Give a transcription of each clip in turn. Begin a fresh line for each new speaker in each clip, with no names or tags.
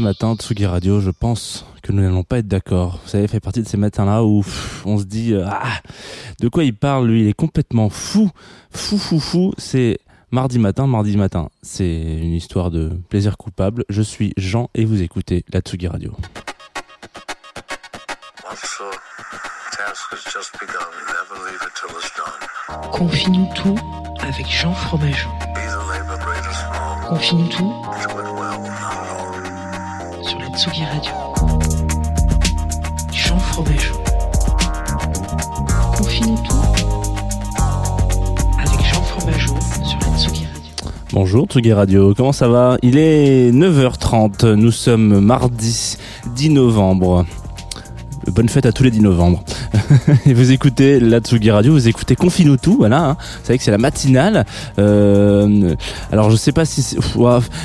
Ce matin, Tsugi Radio, je pense que nous n'allons pas être d'accord. Vous savez, fait partie de ces matins-là où pff, on se dit, euh, ah, de quoi il parle, lui, il est complètement fou, fou, fou, fou. C'est mardi matin, mardi matin. C'est une histoire de plaisir coupable. Je suis Jean et vous écoutez la Tsugi Radio.
Officer, task has just begun. Never leave it till it's done.
Confie-nous tout avec Jean Fromageau. Confie-nous tout Tsugi Radio. Jean tout avec Jean sur la Radio.
Bonjour Tsugi Radio, comment ça va? Il est 9h30, nous sommes mardi 10 novembre. Bonne fête à tous les 10 novembre. Et vous écoutez la Tsugi Radio, vous écoutez Confine-nous tout, voilà. hein. Vous savez que c'est la matinale. Euh, alors je sais pas si...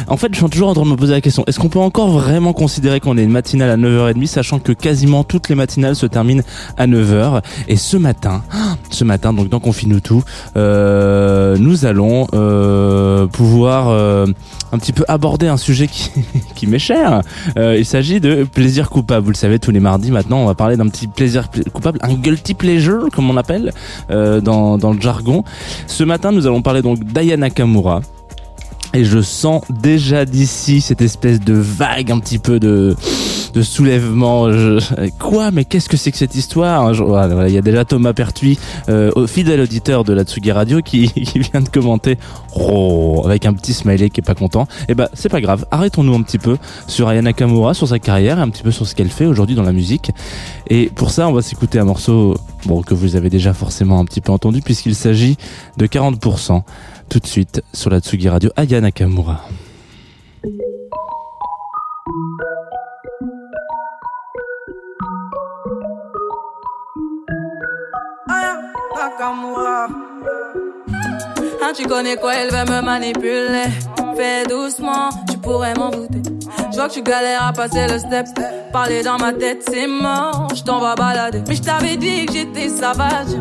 En fait, je suis toujours en train de me poser la question, est-ce qu'on peut encore vraiment considérer qu'on est une matinale à 9h30, sachant que quasiment toutes les matinales se terminent à 9h Et ce matin, ce matin, donc dans Confine-nous tout, euh, nous allons euh, pouvoir euh, un petit peu aborder un sujet qui, qui m'est cher. Euh, il s'agit de plaisir coupable. Vous le savez, tous les mardis maintenant, on va parler d'un petit plaisir pla- coupable, un guilty pleasure, comme on appelle euh, dans, dans le jargon. Ce matin, nous allons parler donc d'Aya Nakamura. Et je sens déjà d'ici cette espèce de vague un petit peu de, soulèvement. Quoi Mais qu'est-ce que c'est que cette histoire voilà, Il y a déjà Thomas Pertuis, euh, fidèle auditeur de la Tsugi Radio, qui, vient de commenter oh, avec un petit smiley qui est pas content. Et ben c'est pas grave. Arrêtons-nous un petit peu sur Aya Nakamura, sur sa carrière, et un petit peu sur ce qu'elle fait aujourd'hui dans la musique. Et pour ça, on va s'écouter un morceau que vous avez déjà forcément un petit peu entendu, puisqu'il s'agit de 40%. Tout de suite sur la Tsugi Radio, Aya Nakamura.
Hein, tu connais quoi, elle veut me manipuler. Fais doucement, tu pourrais m'en douter. Je vois que tu galères à passer le step. Parler dans ma tête, c'est mort, je t'en vais balader. Mais je t'avais dit que j'étais sauvage.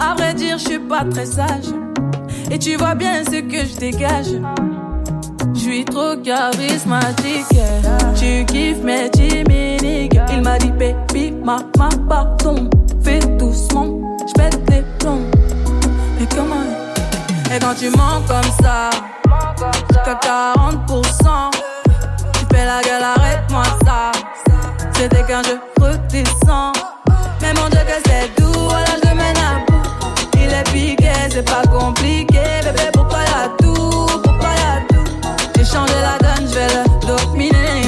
À vrai dire, je suis pas très sage. Et tu vois bien ce que je dégage. Je suis trop charismatique. Tu kiffes mes timides. Il m'a dit, baby, maman, pardon. Fais doucement, je pète les plombs. Mais comment Et quand tu mens comme ça, jusqu'à 40%, tu fais la gueule, arrête-moi ça. C'était qu'un jeu redescend. Mais mon Dieu, que c'est doux, c'est pas compliqué. Bébé, pourquoi y'a tout Pourquoi y'a tout J'ai changé la donne, je vais le dominer.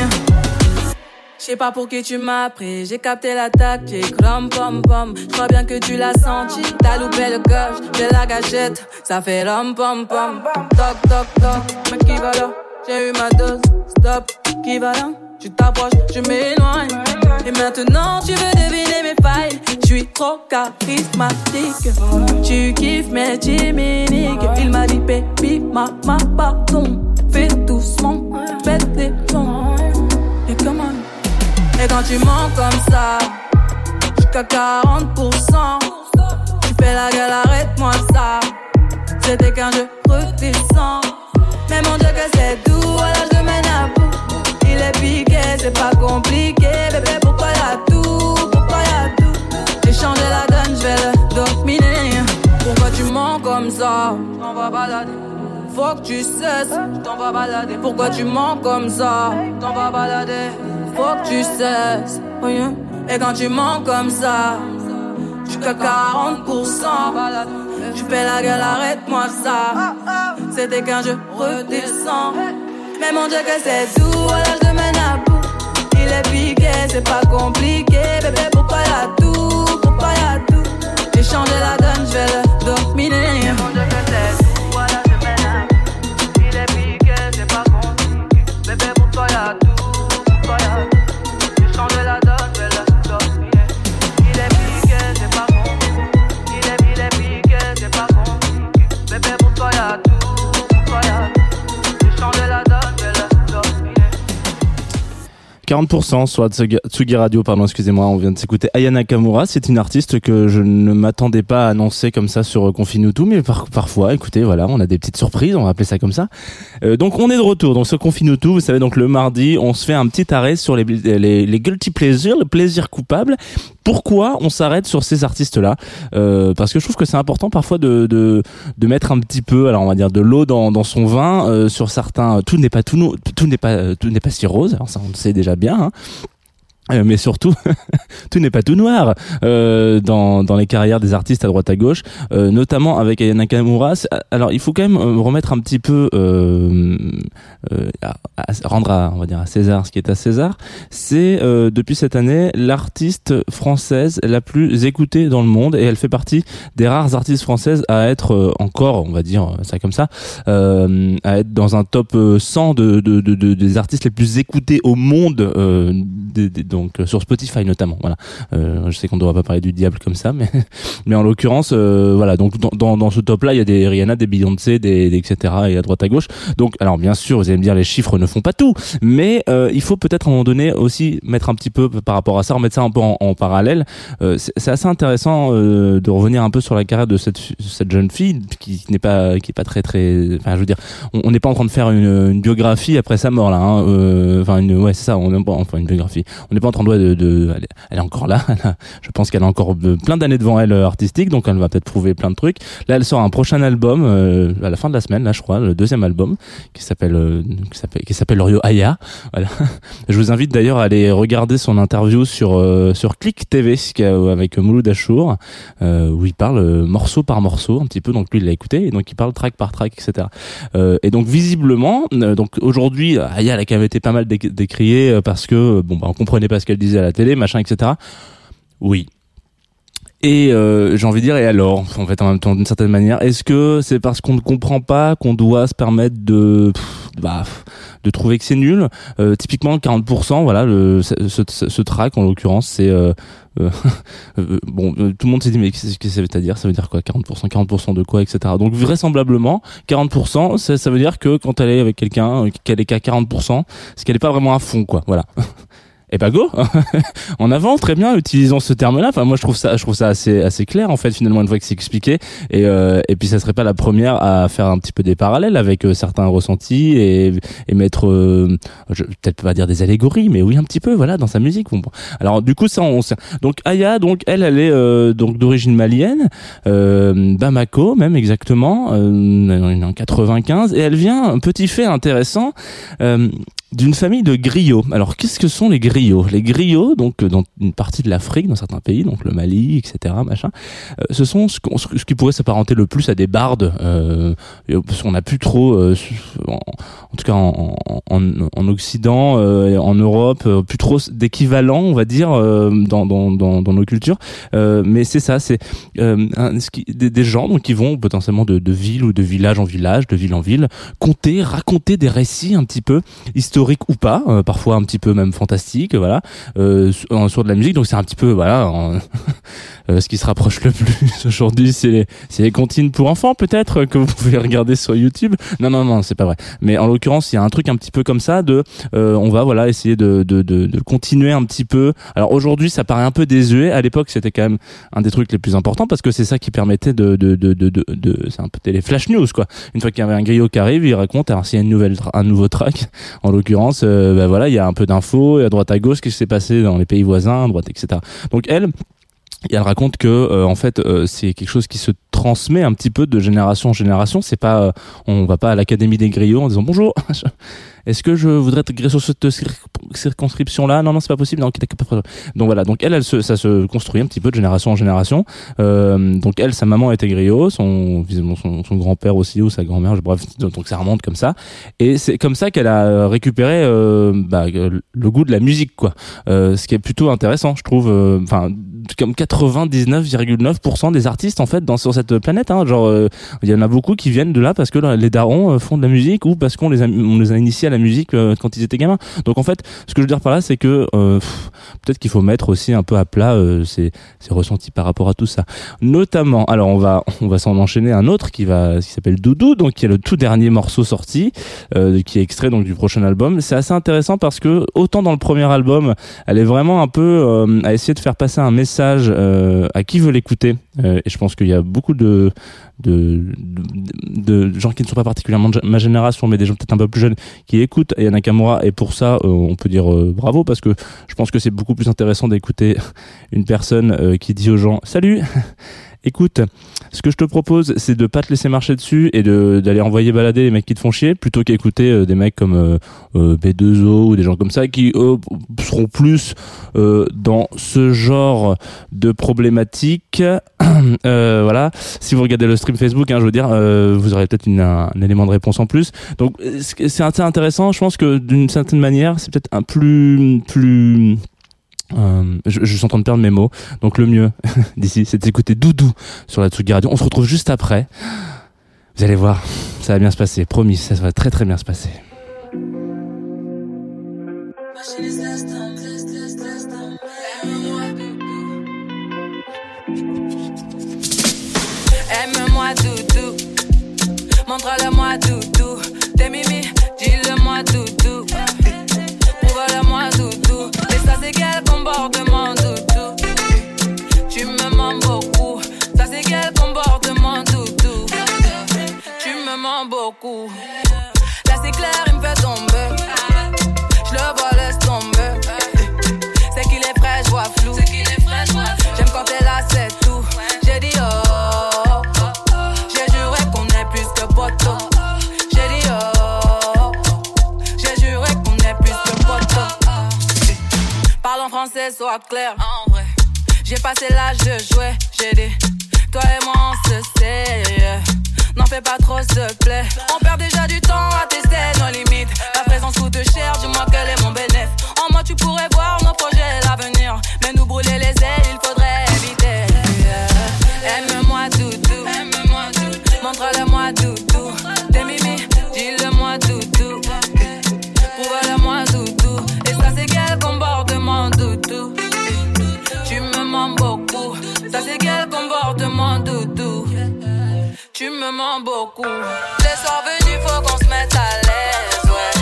Je sais pas pour qui tu m'as pris, j'ai capté la tactique, rom pom pom. Je crois bien que tu l'as senti, t'as loupé le coche de la gâchette, ça fait rom pom pom. Toc toc toc, mais qui va là J'ai eu ma dose, stop, qui va là? Tu t'approches, je m'éloigne. Et maintenant tu veux deviner mes failles, je suis trop charismatique. Tu kiffes mes chimiques, il m'a dit baby, maman, pardon. Fais doucement, pète les plombs. Et et quand tu mens comme ça, jusqu'à 40%, tu fais la gueule, arrête-moi ça. C'était qu'un jeu Faut que tu cesses, t'en vas balader. Pourquoi tu mens comme ça? T'en vas balader. Faut que tu cesses. Oh. Et quand tu mens comme ça, tu qu'à 40%. Tu fais la gueule, arrête-moi ça. C'était quand je redescends. Mais mon Dieu que c'est doux, voilà je mène à bout. Il est piqué, c'est pas compliqué. Bébé, pour toi y'a tout,
40% sur Tsugi Radio, pardon, excusez-moi, on vient de s'écouter Ayana Nakamura. C'est une artiste que je ne m'attendais pas à annoncer comme ça sur euh, Confinutu, mais par- parfois, écoutez, voilà, on a des petites surprises, on va appeler ça comme ça. Euh, donc on est de retour. Donc ce Confinutu, vous savez, donc le mardi, on se fait un petit arrêt sur les, les, les guilty pleasures, le plaisir coupable. Pourquoi on s'arrête sur ces artistes-là Euh, Parce que je trouve que c'est important parfois de, de, de mettre un petit peu, alors on va dire de l'eau dans, son vin euh, sur certains. Tout n'est pas tout, n'est pas tout n'est pas si rose. Alors ça on le sait déjà bien. Hein. Euh, mais surtout, tout n'est pas tout noir euh, dans, dans les carrières des artistes à droite à gauche, euh, notamment avec Aya Nakamura. C'est- Alors, il faut quand même euh, remettre un petit peu, euh, euh, à- rendre à, on va dire à César ce qui est à César. C'est euh, depuis cette année l'artiste française la plus écoutée dans le monde et elle fait partie des rares artistes françaises à être euh, encore, on va dire ça comme ça, euh, à être dans un top euh, 100 de, de, de, de- des artistes les plus écoutés au monde, euh, des- des- donc euh, sur Spotify notamment. Voilà. Euh, je sais qu'on ne devrait pas parler du diable comme ça, mais mais en l'occurrence, euh, voilà. Donc dans, dans, dans ce top-là, il y a des Rihanna, des Beyoncé, des, des etc. et à droite à gauche. Donc alors bien sûr, vous allez me dire les chiffres ne font pas tout, mais il faut peut-être à un moment donné aussi mettre un petit peu par rapport à ça, remettre ça un peu en, en parallèle. C'est assez intéressant de revenir un peu sur la carrière de cette cette jeune fille qui n'est pas qui est pas très très. Enfin, je veux dire, on n'est pas en train de faire une, une biographie après sa mort là. hein. Euh, Enfin, une ouais, c'est ça. On enfin une biographie. En train de, elle, est, encore là. Je pense qu'elle a encore euh, plein d'années devant elle euh, artistique, donc elle va peut-être prouver plein de trucs. Là, elle sort un prochain album euh, à la fin de la semaine, là, je crois, le deuxième album qui s'appelle euh, qui s'appelle qui s'appelle Aya. Je vous invite d'ailleurs à aller regarder son interview sur sur Click TV avec Mouloud Achour, où il parle morceau par morceau un petit peu. Donc lui, il l'a écouté et donc il parle track par track, etc. Et donc visiblement, donc aujourd'hui, Aya elle a quand même été pas mal dé- décriée parce que bon, bah, on comprenait pas ce qu'elle disait à la télé, machin, etc. Oui. Et euh, j'ai envie de dire, et alors, en fait, en même temps, d'une certaine manière, est-ce que c'est parce qu'on ne comprend pas qu'on doit se permettre de, bah, de trouver que c'est nul? Euh, Typiquement, 40%, voilà, ce, ce, track en l'occurrence, c'est euh, bon, tout le monde s'est dit mais qu'est-ce que ça veut dire? Ça veut dire quoi? 40% 40% de quoi, etc. Donc vraisemblablement, 40%, ça, veut dire que quand elle est avec quelqu'un, qu'elle est qu'à 40%, c'est qu'elle est pas vraiment à fond, quoi. Voilà. Et bah go, en avant, très bien, utilisons ce terme-là. Enfin, moi, je trouve ça, je trouve ça assez, assez clair en fait, finalement, une fois que c'est expliqué. Et, euh, et puis, ça serait pas la première à faire un petit peu des parallèles avec euh, certains ressentis et, et mettre, euh, peut-être pas dire des allégories, mais oui un petit peu, voilà, dans sa musique. Alors, du coup, ça, on. Donc, Aya, donc elle, elle est euh, donc d'origine malienne, euh, Bamako, même exactement, en 95, et elle vient un petit fait intéressant. D'une famille de griots. Alors, qu'est-ce que sont les griots? Les griots, donc euh, dans une partie de l'Afrique, dans certains pays, donc le Mali, etc., machin, euh, ce sont ce, ce qui pourrait s'apparenter le plus à des bardes. Euh, parce qu'on n'a plus trop, euh, en, tout cas en, en, en Occident, euh, en Europe, plus trop d'équivalent, on va dire, dans, dans, dans, dans nos cultures. Mais c'est ça, c'est des, des gens donc qui vont potentiellement de, de ville ou de village en village, de ville en ville, conter, raconter des récits un petit peu historiques ou pas, euh, parfois un petit peu même fantastiques, voilà, euh, sur, sur de la musique. Donc c'est un petit peu voilà, en- euh, ce qui se rapproche le plus aujourd'hui, c'est les, c'est les comptines pour enfants peut-être que vous pouvez regarder sur YouTube. Non non non, c'est pas vrai. Mais en l'occurrence, il y a un truc un petit peu comme ça de, euh, on va voilà essayer de, de, de, de continuer un petit peu. Alors aujourd'hui, ça paraît un peu désuet. À l'époque, c'était quand même un des trucs les plus importants parce que c'est ça qui permettait de, de, de, de, de, c'est un peu les flash news quoi. Une fois qu'il y avait un griot qui arrive, il raconte alors s'il y a une nouvelle, un nouveau track, en l'occurrence, euh, bah voilà, il y a un peu d'infos, à droite à gauche, qu'est-ce qui s'est passé dans les pays voisins, à droite, etc. Donc elle, elle raconte que euh, en fait euh, c'est quelque chose qui se transmet un petit peu de génération en génération. C'est pas, on va pas à l'académie des griots en disant bonjour. Est-ce que je voudrais être sur cette cir- circonscription-là? Non, non, c'est pas possible. Donc voilà. Donc elle, elle se, ça se construit un petit peu de génération en génération. Euh, donc elle, sa maman était griot, son son, son grand-père aussi ou sa grand-mère. Bref, donc ça remonte comme ça. Et c'est comme ça qu'elle a récupéré euh, bah, le goût de la musique, quoi. Euh, ce qui est plutôt intéressant, je trouve. euh, Enfin, comme 99,9% des artistes en fait dans sur cette planète. Hein, genre, euh, il y en a beaucoup qui viennent de là parce que les darons euh, font de la musique ou parce qu'on les a, on les a initiés à la musique euh, quand ils étaient gamins. Donc en fait, ce que je veux dire par là, c'est que euh, peut-être qu'il faut mettre aussi un peu à plat euh, ses, ses ressentis par rapport à tout ça. Notamment, alors on va on va s'en enchaîner un autre qui va qui s'appelle Doudou, donc qui est le tout dernier morceau sorti, euh, qui est extrait donc du prochain album. C'est assez intéressant parce que autant dans le premier album, elle est vraiment un peu euh, à essayer de faire passer un message euh, à qui veut l'écouter. Euh, et je pense qu'il y a beaucoup de de, de gens qui ne sont pas particulièrement ma génération, mais des gens peut-être un peu plus jeunes qui Nakamura. Et pour ça, euh, on peut dire euh, bravo parce que je pense que c'est beaucoup plus intéressant d'écouter une personne euh, qui dit aux gens Salut Écoute, ce que je te propose, c'est de pas te laisser marcher dessus et d'aller envoyer balader les mecs qui te font chier, plutôt qu'écouter euh, des mecs comme euh, euh, B2O ou des gens comme ça qui eux, seront plus euh, dans ce genre de problématique. Euh, voilà. Si vous regardez le stream Facebook, hein, je veux dire, vous aurez peut-être un, élément de réponse en plus. Donc c'est intéressant. Je pense que d'une certaine manière, c'est peut-être un plus plus euh, je, suis en train de perdre mes mots. Donc le mieux d'ici, c'est d'écouter Doudou sur la Tsugi Radio. On se retrouve juste après. Vous allez voir, ça va bien se passer. Promis, ça va très très bien se passer.
Aime-moi doudou, montre-le-moi doudou. Mimi, dis-le-moi doudou. Prouve-le-moi doudou. Et ça c'est Tu me mens beaucoup. Ça c'est quel comportement doudou. Tu me mens beaucoup. Sois clair. En vrai. J'ai passé l'âge de jouer. J'ai dit, toi et moi on se sait. N'en fais pas trop, s'il te plaît. On perd déjà du temps à tester nos limites. La présence coûte cher, dis-moi quel est mon bénéfice. En moi, tu pourrais voir Beaucoup. Les soirs venus, faut qu'on se mette à l'aise, ouais.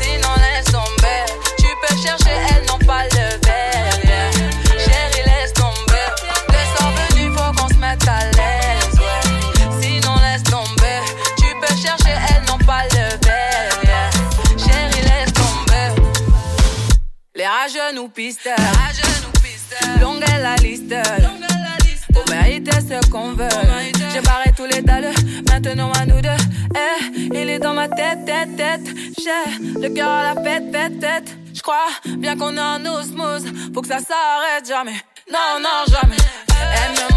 Sinon, laisse tomber. Tu peux chercher, elles n'ont pas le verre, yeah. Chérie, laisse tomber. Les soirs venus, faut qu'on se mette à l'aise, ouais. Sinon, laisse tomber. Tu peux chercher, elles n'ont pas le verre, yeah. Chérie, laisse tomber. Les rageux nous pistent. Longue est la liste. Ce qu'on veut. J'ai barré tous les dalles. Maintenant à nous deux. Eh, il est dans ma tête, tête, tête. J'ai le cœur à la fête, fête, tête. J'crois bien qu'on est en osmose. Faut que ça s'arrête jamais. Non, non, jamais. Doudou.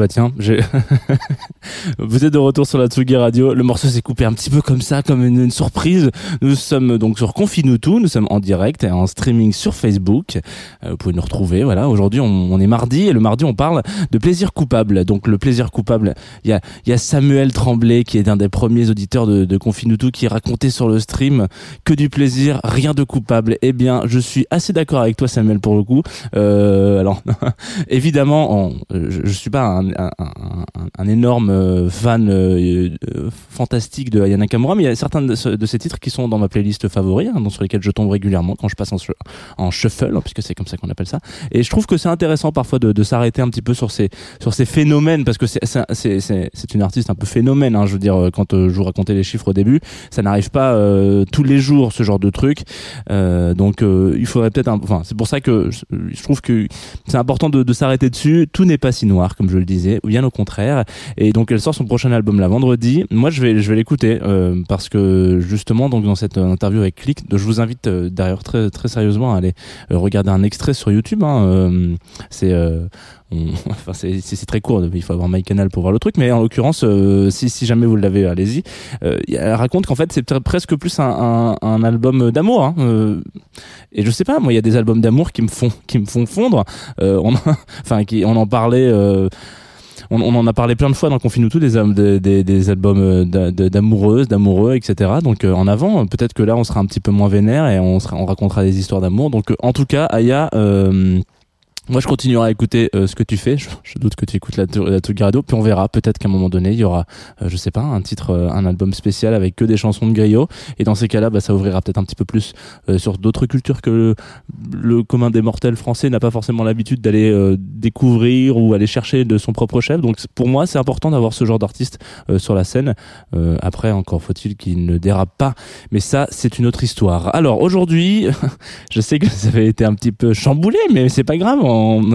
Bah tiens, j'ai... vous êtes de retour sur la Tsugi Radio. Le morceau s'est coupé un petit peu comme ça, comme une, surprise. Nous sommes donc sur Confinutu, nous sommes en direct et en streaming sur Facebook. Euh, vous pouvez nous retrouver. Voilà, aujourd'hui on, est mardi et le mardi on parle de plaisir coupable. Donc le plaisir coupable, il y a, Samuel Tremblay qui est un des premiers auditeurs de, de qui racontait sur le stream que du plaisir, rien de coupable. Eh bien, je suis assez d'accord avec toi Samuel pour le coup. Euh, alors évidemment, je, je suis pas un énorme euh, fan euh, euh, fantastique de Ayana Nakamura, mais il y a certains de, ce- de ces titres qui sont dans ma playlist favori, hein, sur lesquels je tombe régulièrement quand je passe en, sh- en shuffle, hein, puisque c'est comme ça qu'on appelle ça. Et je trouve que c'est intéressant parfois de, de s'arrêter un petit peu sur ces sur ces phénomènes, parce que c'est une artiste un peu phénomène. Hein, je veux dire, euh, quand je vous racontais les chiffres au début, ça n'arrive pas euh, tous les jours ce genre de truc. Euh, donc euh, il faudrait peut-être, enfin c'est pour ça que je, trouve que c'est important de, de s'arrêter dessus. Tout n'est pas si noir comme je le disais, ou bien au contraire. Et donc sort son prochain album la vendredi. Moi je vais je vais l'écouter euh, parce que justement donc dans cette euh, interview avec Click, je vous invite euh, d'ailleurs très très sérieusement à aller regarder un extrait sur YouTube. Hein, c'est enfin c'est très court, il faut avoir MyCanal pour voir le truc, mais en l'occurrence, si, si jamais vous l'avez, allez-y. Elle raconte qu'en fait c'est presque plus un, un, album d'amour. Hein, et je sais pas, moi il y a des albums d'amour qui me font qui me font fondre. On, enfin qui on en parlait. Euh, on, en a parlé plein de fois dans Confinuto des, al- des, des, des albums euh, d'amoureuses, d'amoureux, etc. Donc euh, en avant, peut-être que là on sera un petit peu moins vénère et on, sera, on racontera des histoires d'amour. Donc euh, en tout cas, Aya, euh, moi, je continuerai à écouter euh, ce que tu fais. Je, je doute que tu écoutes la, la Tsugi Radio. Puis on verra. Peut-être qu'à un moment donné, il y aura, euh, je sais pas, un titre, euh, un album spécial avec que des chansons de griot. Et dans ces cas-là, bah, ça ouvrira peut-être un petit peu plus euh, sur d'autres cultures que le, le commun des mortels français n'a pas forcément l'habitude d'aller euh, découvrir ou aller chercher de son propre chef. Donc pour moi, c'est important d'avoir ce genre d'artiste sur la scène. Après, encore faut-il qu'il ne dérape pas. Mais ça, c'est une autre histoire. Alors aujourd'hui, je sais que ça avait été un petit peu chamboulé, mais c'est pas grave.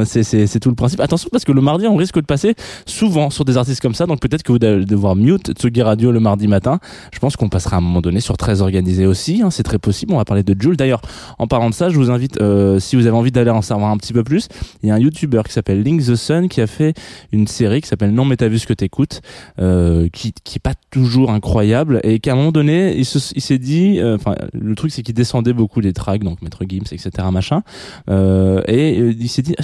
C'est tout le principe. Attention parce que le mardi, on risque de passer souvent sur des artistes comme ça. Donc peut-être que vous allez devoir mute Tsugi Radio le mardi matin. Je pense qu'on passera à un moment donné sur très organisé aussi. hein, c'est très possible. On va parler de Jules. D'ailleurs, en parlant de ça, je vous invite, euh, si vous avez envie d'aller en savoir un petit peu plus, il y a un YouTuber qui s'appelle Link the Sun qui a fait une série qui s'appelle Non mais t'as vu ce que t'écoutes, euh, qui qui est pas toujours incroyable et qu'à un moment donné, il se- il s'est dit, euh, enfin le truc c'est qu'il descendait beaucoup les tracks, donc Maître Gims, etc. machin, et il s'est dit,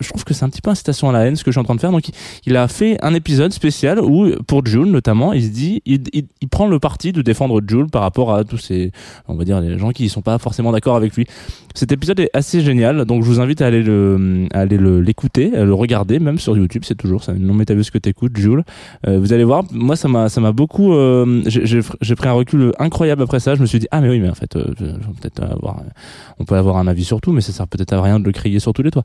je trouve que c'est un petit peu incitation à la haine ce que je suis en train de faire, donc il, a fait un épisode spécial où pour Jules notamment, il se dit, il, il, il prend le parti de défendre Jules par rapport à tous ces, on va dire les gens qui sont pas forcément d'accord avec lui. Cet épisode est assez génial, donc je vous invite à aller le, à aller le- l'écouter, à le regarder, même sur YouTube, c'est toujours ça. Non mais t'as vu ce que t'écoutes, Jules. Euh, vous allez voir, moi ça m'a, ça m'a beaucoup, euh, j'ai, pris un recul incroyable après ça. Je me suis dit ah mais oui mais en fait, euh, peut-être avoir, on peut avoir un avis sur tout, mais ça sert peut-être à rien de le crier sur tous les toits.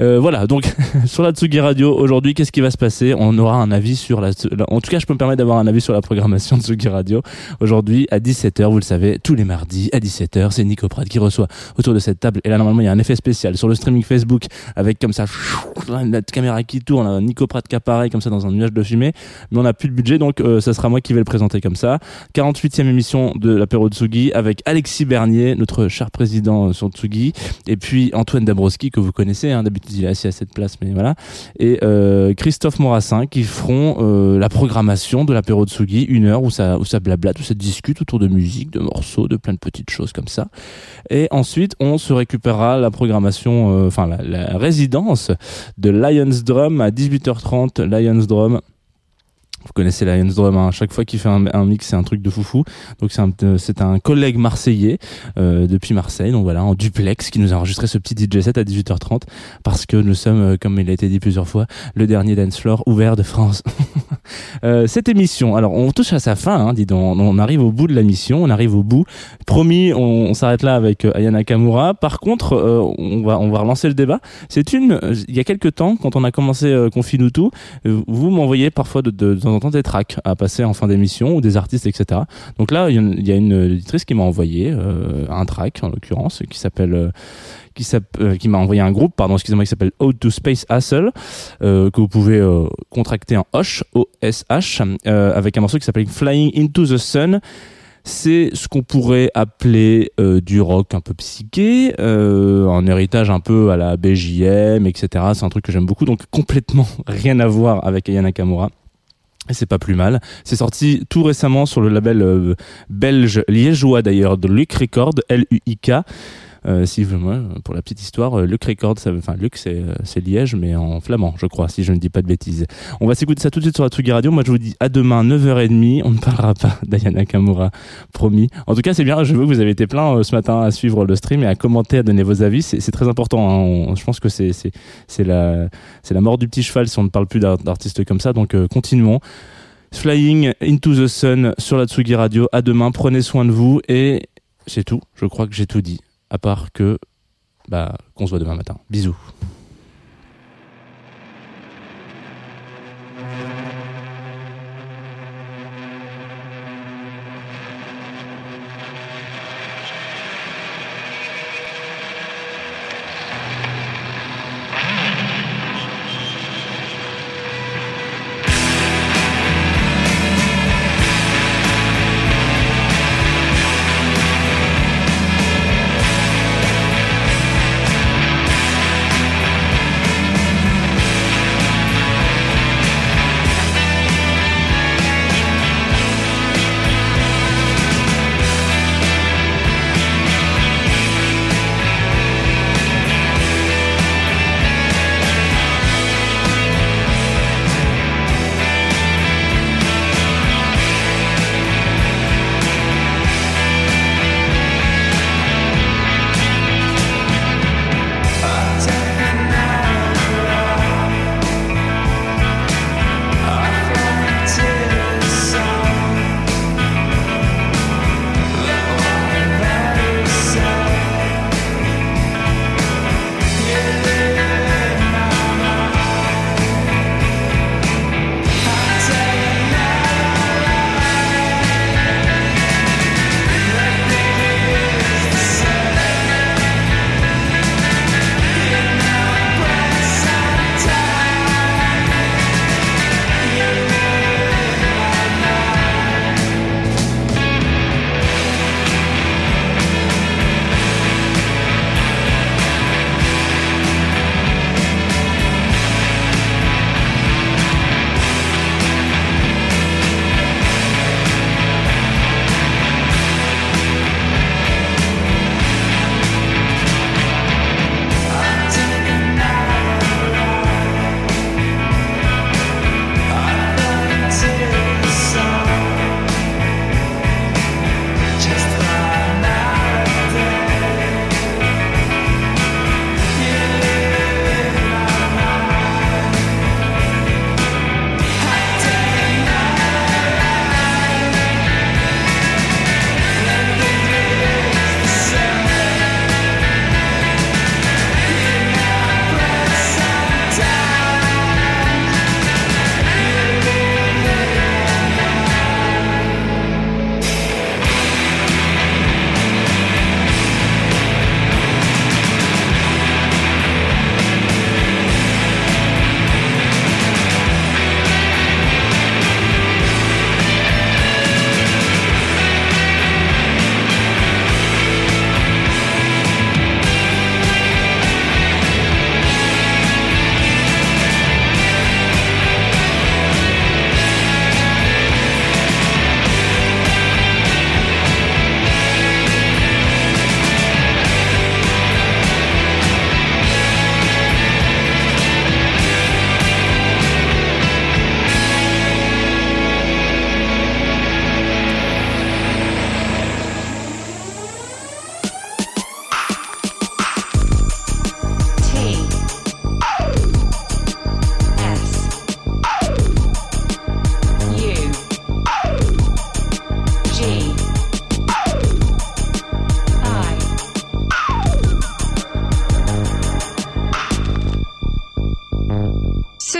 Euh, voilà, donc sur la Tsugi Radio aujourd'hui, qu'est-ce qui va se passer? On aura un avis sur la, en tout cas, je peux me permettre d'avoir un avis sur la programmation de Tsugi Radio aujourd'hui à 17h. Vous le savez, tous les mardis à 17h, c'est Nico Pratt qui reçoit autour de cette table. Et là, normalement, il y a un effet spécial sur le streaming Facebook avec comme ça la caméra qui tourne, un Nico Pratt qui apparaît comme ça dans un nuage de fumée. Mais on n'a plus de budget, donc euh, ça sera moi qui vais le présenter comme ça. 48e émission de l'apéro Tsugi avec Alexis Bernier, notre cher président euh, sur Tsugi, et puis Antoine Dabrowski que vous connaissez, hein, d'habitude il est assis à cette place, mais voilà, et euh, Christophe Morassin qui feront euh, la programmation de l'apéro Tsugi, une heure où ça, où ça blablate, où ça discute autour de musique, de morceaux, de plein de petites choses comme ça. Et ensuite, on se récupérera la programmation, euh, enfin la, la résidence de Lions Drum à 18h30. Lions Drum. Vous connaissez Lions Drum, hein. chaque fois qu'il fait un, un mix, c'est un truc de foufou. Donc c'est un, euh, c'est un collègue marseillais euh, depuis Marseille, donc voilà, en duplex, qui nous a enregistré ce petit DJ set à 18h30 parce que nous sommes, euh, comme il a été dit plusieurs fois, le dernier dance floor ouvert de France. Euh, cette émission, alors on touche à sa fin, hein, dis donc, on arrive au bout de la mission, on arrive au bout. Promis, on, on s'arrête là avec euh, Ayana Kamura. Par contre, euh, on va on va relancer le débat. C'est une, il y a quelques temps, quand on a commencé Confinutu, vous m'envoyez parfois de, de, de temps en des tracks à passer en fin d'émission ou des artistes, etc. Donc là, il y a une, éditrice qui m'a envoyé euh, un track, en l'occurrence, qui s'appelle euh, qui, euh, qui m'a envoyé un groupe, pardon, excusez-moi, qui s'appelle Ode to Space Hustle, euh, que vous pouvez contracter en OSH, avec un morceau qui s'appelle Flying into the Sun. C'est ce qu'on pourrait appeler du rock un peu psyché, un héritage un peu à la BJM, etc. C'est un truc que j'aime beaucoup, donc complètement rien à voir avec Aya Nakamura. Et c'est pas plus mal. C'est sorti tout récemment sur le label euh, belge liégeois d'ailleurs de Luc Record, L-U-I-K. Si vous- moi, pour la petite histoire, euh, Luc Record, enfin Luc c'est euh, c'est Liège mais en flamand, je crois, si je ne dis pas de bêtises. On va s'écouter ça tout de suite sur la Tsugi Radio. Moi je vous dis à demain 9h30. On ne parlera pas d'Ayana Kamura, promis. En tout cas c'est bien. Je veux que vous avez été plein euh, ce matin à suivre le stream et à commenter, à donner vos avis. C'est très important. hein. Je pense que c'est la mort du petit cheval si on ne parle plus d'art- d'artistes comme ça. Donc euh, continuons. Flying into the Sun sur la Tsugi Radio. À demain, prenez soin de vous et c'est tout. Je crois que j'ai tout dit. À part que, bah, qu'on se voit demain matin. Bisous.